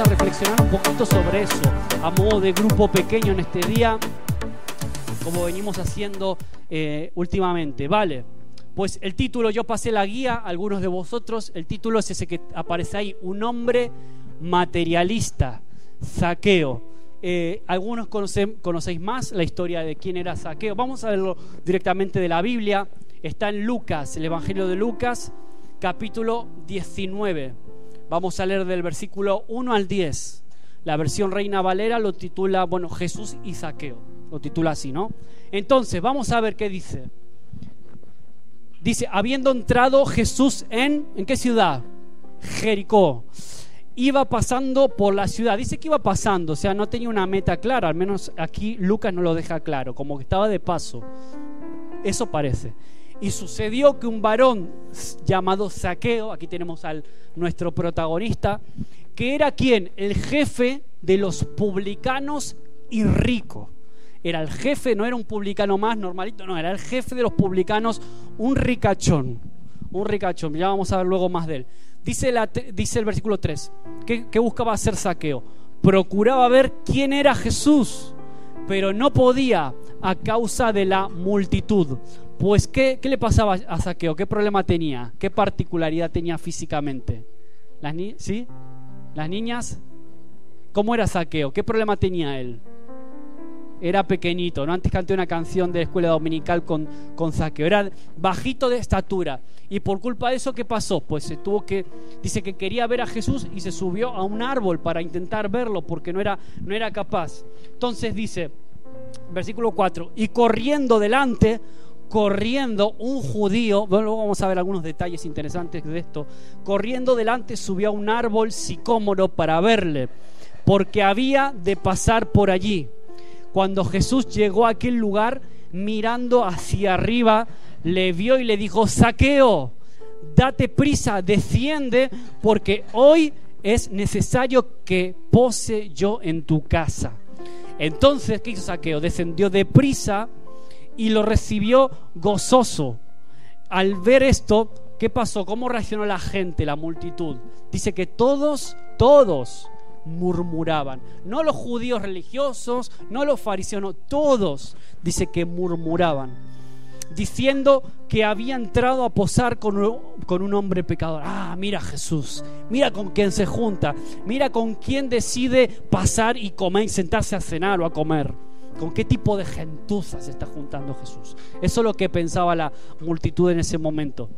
a reflexionar un poquito sobre eso, a modo de grupo pequeño en este día, como venimos haciendo eh, últimamente, ¿vale? Pues el título, yo pasé la guía, algunos de vosotros, el título es ese que aparece ahí, un hombre materialista, saqueo. Eh, algunos conocéis más la historia de quién era saqueo. Vamos a verlo directamente de la Biblia. Está en Lucas, el Evangelio de Lucas, capítulo 19. Vamos a leer del versículo 1 al 10. La versión Reina Valera lo titula, bueno, Jesús y Saqueo. Lo titula así, ¿no? Entonces, vamos a ver qué dice. Dice, habiendo entrado Jesús en, ¿en qué ciudad? Jericó. Iba pasando por la ciudad. Dice que iba pasando, o sea, no tenía una meta clara. Al menos aquí Lucas no lo deja claro, como que estaba de paso. Eso parece. Y sucedió que un varón llamado Saqueo, aquí tenemos al nuestro protagonista, que era quien? El jefe de los publicanos y rico. Era el jefe, no era un publicano más normalito, no, era el jefe de los publicanos, un ricachón. Un ricachón, ya vamos a ver luego más de él. Dice, el versículo 3, que buscaba hacer saqueo? Procuraba ver quién era Jesús, pero no podía a causa de la multitud, pues, ¿qué, le pasaba a Saqueo? ¿Qué problema tenía? ¿Qué particularidad tenía físicamente? ¿Las, ¿Sí? ¿Las niñas? ¿Cómo era Saqueo? ¿Qué problema tenía él? Era pequeñito, ¿no? Antes canté una canción de la escuela dominical con, con Saqueo. Era bajito de estatura. Y por culpa de eso, ¿qué pasó? Pues se tuvo que. Dice que quería ver a Jesús y se subió a un árbol para intentar verlo porque no era, no era capaz. Entonces dice, versículo 4, y corriendo delante corriendo un judío, luego vamos a ver algunos detalles interesantes de esto, corriendo delante subió a un árbol sicómoro para verle, porque había de pasar por allí. Cuando Jesús llegó a aquel lugar, mirando hacia arriba, le vio y le dijo, saqueo, date prisa, desciende, porque hoy es necesario que pose yo en tu casa. Entonces, ¿qué hizo Saqueo? Descendió de prisa y lo recibió gozoso. Al ver esto, ¿qué pasó? ¿Cómo reaccionó la gente, la multitud? Dice que todos, todos murmuraban. No los judíos religiosos, no los fariseos, todos, dice que murmuraban. Diciendo que había entrado a posar con un, hombre pecador. Ah, mira Jesús, mira con quién se junta, mira con quién decide pasar y comer y sentarse a cenar o a comer. ¿Con qué tipo de gentuza se está juntando Jesús? Eso es lo que pensaba la multitud en ese momento.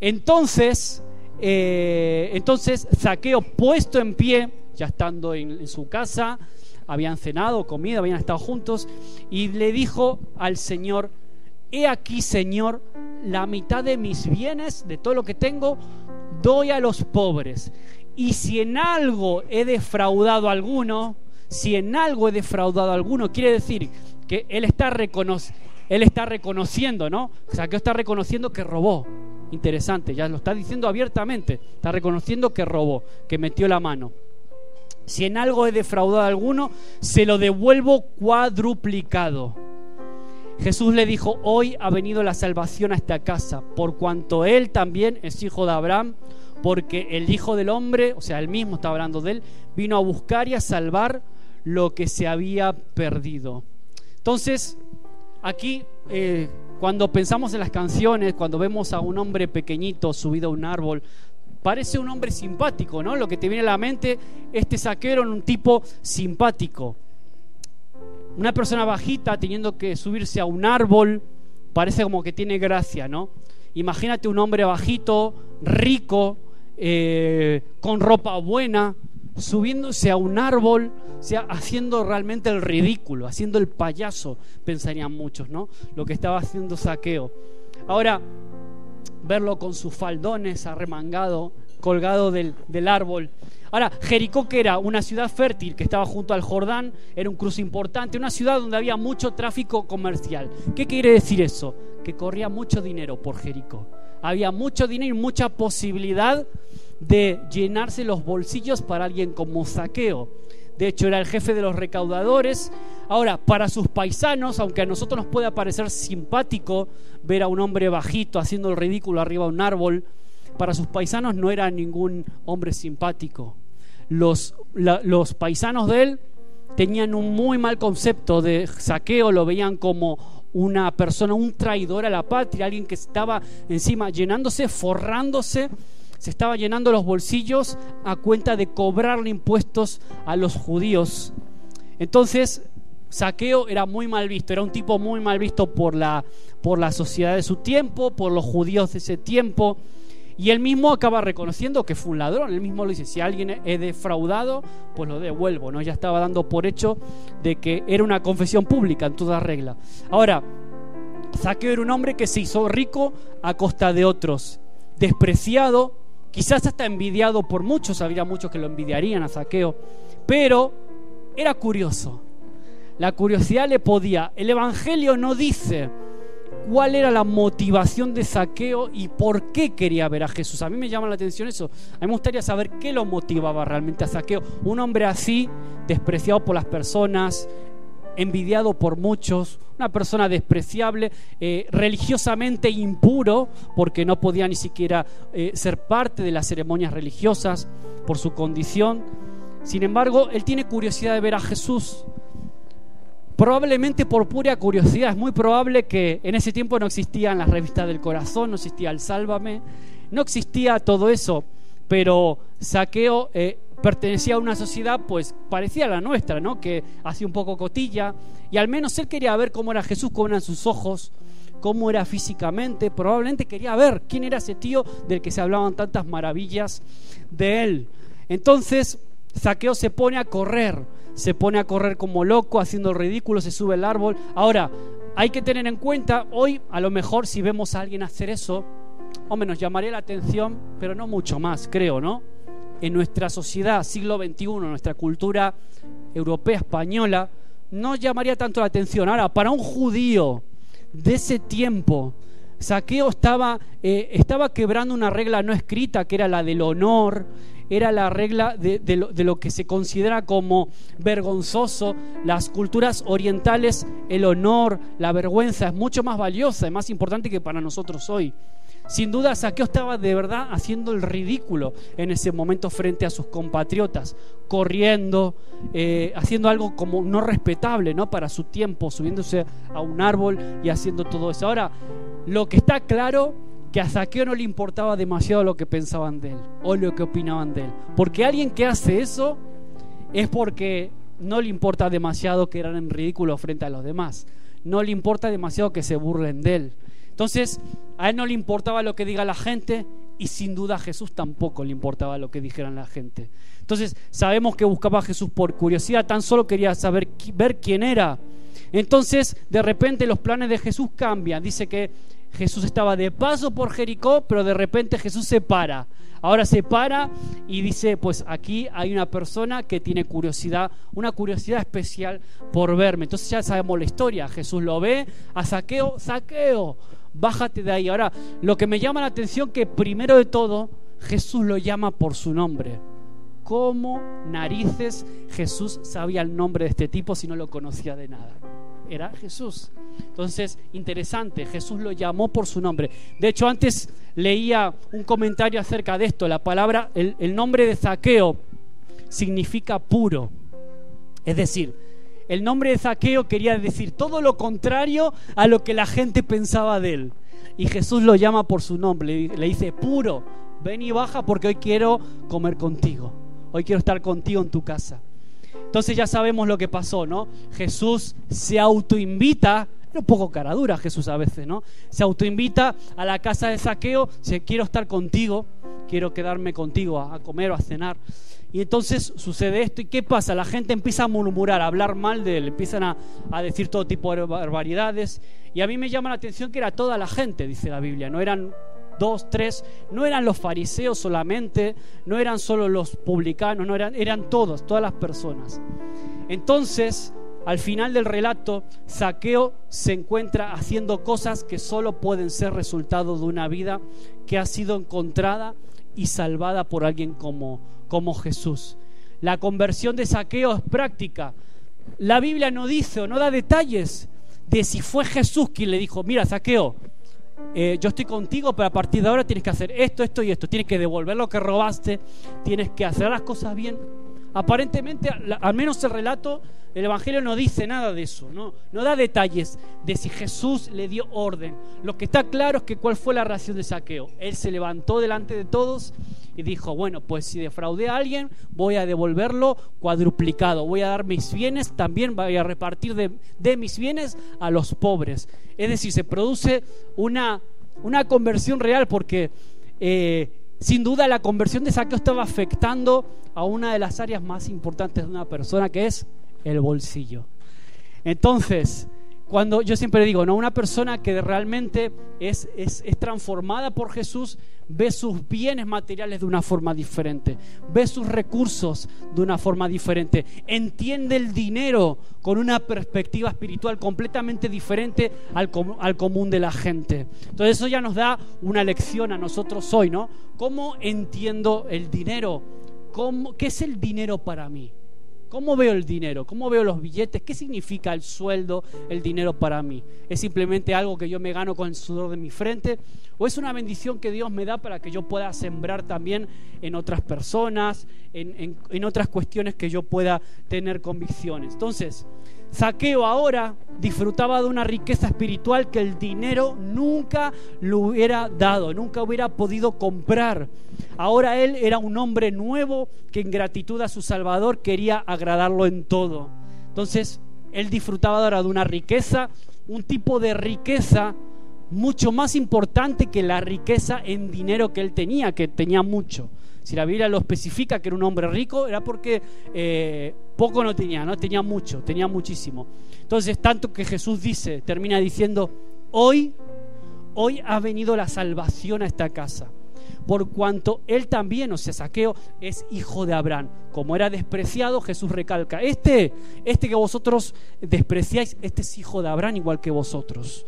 Entonces, eh, entonces Saqueo puesto en pie, ya estando en, su casa, habían cenado, comido, habían estado juntos, y le dijo al Señor, he aquí Señor, la mitad de mis bienes, de todo lo que tengo, doy a los pobres. Y si en algo he defraudado a alguno, si en algo he defraudado a alguno, quiere decir que él está, él está reconociendo, ¿no? O sea, que está reconociendo que robó. Interesante, ya lo está diciendo abiertamente. Está reconociendo que robó, que metió la mano. Si en algo he defraudado a alguno, se lo devuelvo cuadruplicado. Jesús le dijo, hoy ha venido la salvación a esta casa, por cuanto él también es hijo de Abraham, porque el Hijo del Hombre, o sea, él mismo está hablando de él, vino a buscar y a salvar lo que se había perdido. Entonces, aquí, eh, cuando pensamos en las canciones, cuando vemos a un hombre pequeñito subido a un árbol, parece un hombre simpático, ¿no? Lo que te viene a la mente, este saquero un tipo simpático. Una persona bajita teniendo que subirse a un árbol, parece como que tiene gracia, ¿no? Imagínate un hombre bajito, rico, eh, con ropa buena, subiéndose a un árbol, o sea, haciendo realmente el ridículo, haciendo el payaso, pensarían muchos, ¿no? Lo que estaba haciendo Saqueo. Ahora, verlo con sus faldones arremangado, colgado del, del árbol. Ahora, Jericó, que era una ciudad fértil que estaba junto al Jordán, era un cruce importante, una ciudad donde había mucho tráfico comercial. ¿Qué quiere decir eso? Que corría mucho dinero por Jericó. Había mucho dinero y mucha posibilidad de llenarse los bolsillos para alguien como Saqueo. De hecho, era el jefe de los recaudadores. Ahora, para sus paisanos, aunque a nosotros nos puede parecer simpático ver a un hombre bajito haciendo el ridículo arriba de un árbol, para sus paisanos no era ningún hombre simpático. los, los paisanos de él tenían un muy mal concepto de saqueo, lo veían como una persona, un traidor a la patria, alguien que estaba encima llenándose, forrándose, se estaba llenando los bolsillos a cuenta de cobrarle impuestos a los judíos. Entonces, Saqueo era muy mal visto, era un tipo muy mal visto por la, por la sociedad de su tiempo, por los judíos de ese tiempo. Y él mismo acaba reconociendo que fue un ladrón. Él mismo lo dice, si alguien he defraudado, pues lo devuelvo. ¿no? Ya estaba dando por hecho de que era una confesión pública en toda regla. Ahora, Zaqueo era un hombre que se hizo rico a costa de otros, despreciado, quizás hasta envidiado por muchos, habría muchos que lo envidiarían a Zaqueo, pero era curioso. La curiosidad le podía. El Evangelio no dice cuál era la motivación de saqueo y por qué quería ver a Jesús. A mí me llama la atención eso. A mí me gustaría saber qué lo motivaba realmente a saqueo. Un hombre así, despreciado por las personas, envidiado por muchos, una persona despreciable, eh, religiosamente impuro, porque no podía ni siquiera eh, ser parte de las ceremonias religiosas por su condición. Sin embargo, él tiene curiosidad de ver a Jesús probablemente por pura curiosidad. Es muy probable que en ese tiempo no existían las revistas del corazón, no existía el Sálvame, no existía todo eso, pero Saqueo eh, pertenecía a una sociedad pues parecía la nuestra, ¿no? Que hacía un poco cotilla y al menos él quería ver cómo era Jesús, cómo eran sus ojos, cómo era físicamente, probablemente quería ver quién era ese tío del que se hablaban tantas maravillas de él. Entonces, Saqueo se pone a correr se pone a correr como loco, haciendo ridículo, se sube al árbol. Ahora, hay que tener en cuenta, hoy a lo mejor si vemos a alguien hacer eso, hombre, nos llamaría la atención, pero no mucho más, creo, ¿no? En nuestra sociedad, siglo XXI, nuestra cultura europea, española, no llamaría tanto la atención. Ahora, para un judío de ese tiempo, Saqueo estaba, eh, estaba quebrando una regla no escrita, que era la del honor, era la regla de, lo, que se considera como vergonzoso. Las culturas orientales, el honor, la vergüenza es mucho más valiosa y más importante que para nosotros hoy. Sin duda, Saqueo estaba de verdad haciendo el ridículo en ese momento frente a sus compatriotas, corriendo, eh, haciendo algo como no respetable ¿no? para su tiempo, subiéndose a un árbol y haciendo todo eso. Ahora, lo que está claro que a Saqueo no le importaba demasiado lo que pensaban de él o lo que opinaban de él. Porque alguien que hace eso es porque no le importa demasiado que eran en ridículo frente a los demás. No le importa demasiado que se burlen de él. Entonces, a él no le importaba lo que diga la gente y sin duda a Jesús tampoco le importaba lo que dijeran la gente. Entonces, sabemos que buscaba a Jesús por curiosidad, tan solo quería saber ver quién era. Entonces, de repente los planes de Jesús cambian. Dice que Jesús estaba de paso por Jericó, pero de repente Jesús se para. Ahora se para y dice, pues aquí hay una persona que tiene curiosidad, una curiosidad especial por verme. Entonces ya sabemos la historia. Jesús lo ve a Saqueo, Saqueo, bájate de ahí. Ahora, lo que me llama la atención que primero de todo, Jesús lo llama por su nombre. ¿Cómo narices Jesús sabía el nombre de este tipo si no lo conocía de nada? Era Jesús. Entonces, interesante, Jesús lo llamó por su nombre. De hecho, antes leía un comentario acerca de esto. La palabra, el, nombre de Zaqueo significa puro. Es decir, el nombre de Zaqueo quería decir todo lo contrario a lo que la gente pensaba de él. Y Jesús lo llama por su nombre, le dice, puro, ven y baja porque hoy quiero comer contigo, hoy quiero estar contigo en tu casa. Entonces ya sabemos lo que pasó, ¿no? Jesús se autoinvita era un poco cara dura Jesús a veces, ¿no? Se autoinvita a la casa de saqueo, dice, quiero estar contigo, quiero quedarme contigo a, comer o a cenar. Y entonces sucede esto. ¿Y qué pasa? La gente empieza a murmurar, a hablar mal de él, empiezan a, a, decir todo tipo de barbaridades. Y a mí me llama la atención que era toda la gente, dice la Biblia. No eran dos, tres, no eran los fariseos solamente, no eran solo los publicanos, no eran, eran todos, todas las personas. Entonces, al final del relato, Saqueo se encuentra haciendo cosas que solo pueden ser resultado de una vida que ha sido encontrada y salvada por alguien como, como Jesús. La conversión de Saqueo es práctica. La Biblia no dice o no da detalles de si fue Jesús quien le dijo, mira, Saqueo, eh, yo estoy contigo, pero a partir de ahora tienes que hacer esto, esto y esto. Tienes que devolver lo que robaste, tienes que hacer las cosas bien. Aparentemente, al menos el relato, el Evangelio no dice nada de eso, no, no da detalles de si Jesús le dio orden. Lo que está claro es que cuál fue la reacción de saqueo. Él se levantó delante de todos y dijo, bueno, pues si defraudé a alguien, voy a devolverlo cuadruplicado, voy a dar mis bienes, también voy a repartir de, mis bienes a los pobres. Es decir, se produce una, una conversión real porque... Eh, sin duda la conversión de saqueo estaba afectando a una de las áreas más importantes de una persona, que es el bolsillo. Entonces, cuando yo siempre digo, ¿no? una persona que realmente es, es, transformada por Jesús ve sus bienes materiales de una forma diferente, ve sus recursos de una forma diferente, entiende el dinero con una perspectiva espiritual completamente diferente al, al común de la gente. Entonces eso ya nos da una lección a nosotros hoy, ¿no? ¿Cómo entiendo el dinero? ¿Cómo, ¿Qué es el dinero para mí? ¿Cómo veo el dinero? ¿Cómo veo los billetes? ¿Qué significa el sueldo, el dinero para mí? ¿Es simplemente algo que yo me gano con el sudor de mi frente? ¿O es una bendición que Dios me da para que yo pueda sembrar también en otras personas, en, en otras cuestiones que yo pueda tener convicciones? Entonces, Saqueo ahora disfrutaba de una riqueza espiritual que el dinero nunca le hubiera dado, nunca hubiera podido comprar. Ahora él era un hombre nuevo que en gratitud a su Salvador quería agradarlo en todo. Entonces, él disfrutaba ahora de una riqueza, un tipo de riqueza mucho más importante que la riqueza en dinero que él tenía, que tenía mucho. Si la Biblia lo especifica que era un hombre rico, era porque eh, poco no tenía, no tenía mucho, tenía muchísimo. Entonces, tanto que Jesús dice, termina diciendo, hoy, hoy ha venido la salvación a esta casa por cuanto él también, o sea, Saqueo, es hijo de Abraham. Como era despreciado, Jesús recalca, este, este que vosotros despreciáis, este es hijo de Abraham igual que vosotros.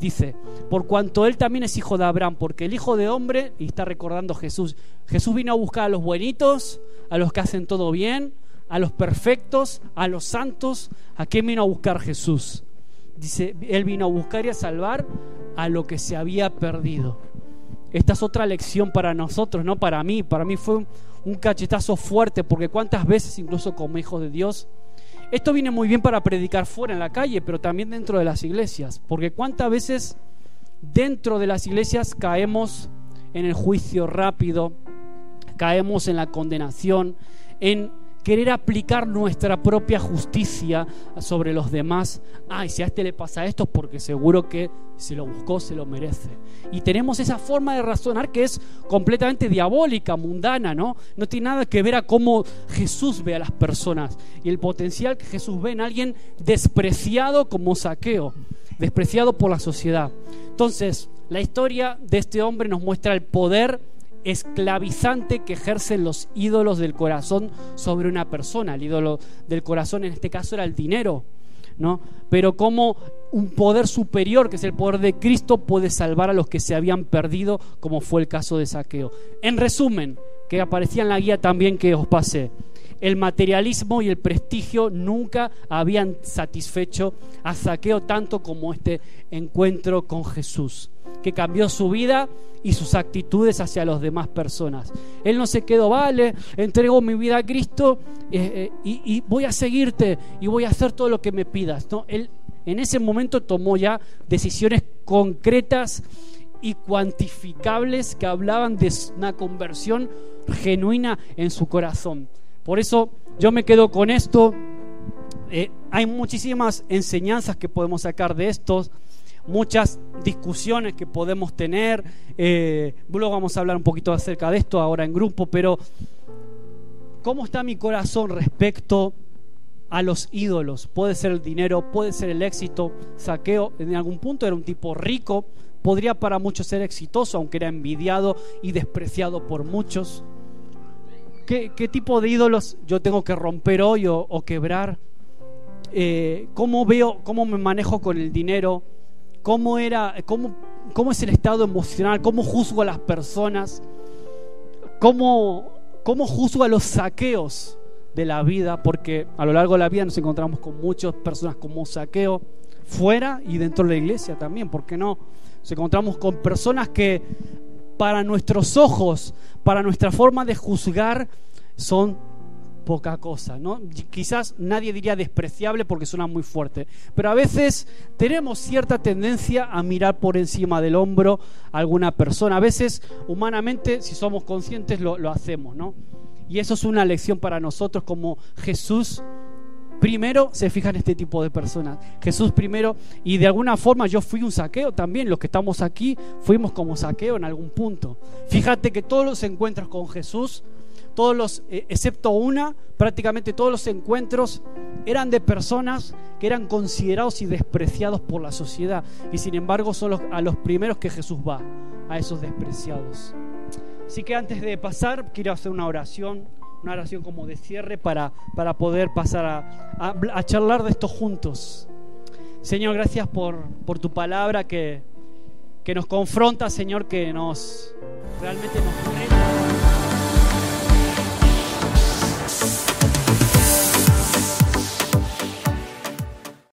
Dice, por cuanto él también es hijo de Abraham, porque el hijo de hombre, y está recordando Jesús, Jesús vino a buscar a los buenitos, a los que hacen todo bien, a los perfectos, a los santos. ¿A quién vino a buscar Jesús? Dice, él vino a buscar y a salvar a lo que se había perdido. Esta es otra lección para nosotros, no para mí. Para mí fue un, cachetazo fuerte, porque cuántas veces, incluso como hijos de Dios, esto viene muy bien para predicar fuera en la calle, pero también dentro de las iglesias. Porque cuántas veces dentro de las iglesias caemos en el juicio rápido, caemos en la condenación, en querer aplicar nuestra propia justicia sobre los demás. Ay, si a este le pasa esto es porque seguro que si lo buscó se lo merece. Y tenemos esa forma de razonar que es completamente diabólica, mundana, ¿no? No tiene nada que ver a cómo Jesús ve a las personas y el potencial que Jesús ve en alguien despreciado como saqueo, despreciado por la sociedad. Entonces, la historia de este hombre nos muestra el poder esclavizante que ejercen los ídolos del corazón sobre una persona. El ídolo del corazón en este caso era el dinero, ¿no? Pero como un poder superior, que es el poder de Cristo, puede salvar a los que se habían perdido, como fue el caso de Saqueo. En resumen, que aparecía en la guía también que os pasé, el materialismo y el prestigio nunca habían satisfecho a Saqueo tanto como este encuentro con Jesús, que cambió su vida y sus actitudes hacia las demás personas. Él no se quedó, vale, entrego mi vida a Cristo eh, eh, y, voy a seguirte y voy a hacer todo lo que me pidas. ¿no? Él en ese momento tomó ya decisiones concretas y cuantificables que hablaban de una conversión genuina en su corazón. Por eso yo me quedo con esto. Eh, hay muchísimas enseñanzas que podemos sacar de estos muchas discusiones que podemos tener. Eh, luego vamos a hablar un poquito acerca de esto ahora en grupo, pero ¿cómo está mi corazón respecto a los ídolos? Puede ser el dinero, puede ser el éxito. Saqueo en algún punto era un tipo rico, podría para muchos ser exitoso, aunque era envidiado y despreciado por muchos. ¿Qué, tipo de ídolos yo tengo que romper hoy o, quebrar? Eh, ¿Cómo veo, cómo me manejo con el dinero? Cómo, era, cómo, cómo es el estado emocional, cómo juzgo a las personas, cómo, cómo juzgo a los saqueos de la vida, porque a lo largo de la vida nos encontramos con muchas personas como saqueo fuera y dentro de la iglesia también, ¿por qué no? Nos encontramos con personas que para nuestros ojos, para nuestra forma de juzgar, son poca cosa, ¿no? Quizás nadie diría despreciable porque suena muy fuerte, pero a veces tenemos cierta tendencia a mirar por encima del hombro a alguna persona. A veces, humanamente, si somos conscientes, lo, lo hacemos, ¿no? Y eso es una lección para nosotros como Jesús primero se fija en este tipo de personas. Jesús primero, y de alguna forma yo fui un saqueo también, los que estamos aquí fuimos como saqueo en algún punto. Fíjate que todos los encuentros con Jesús, todos los, eh, excepto una, prácticamente todos los encuentros eran de personas que eran considerados y despreciados por la sociedad. Y sin embargo son a los primeros que Jesús va, a esos despreciados. Así que antes de pasar, quiero hacer una oración una oración como de cierre para, para poder pasar a, a, charlar de esto juntos. Señor, gracias por, por tu palabra que, que nos confronta, Señor, que nos realmente nos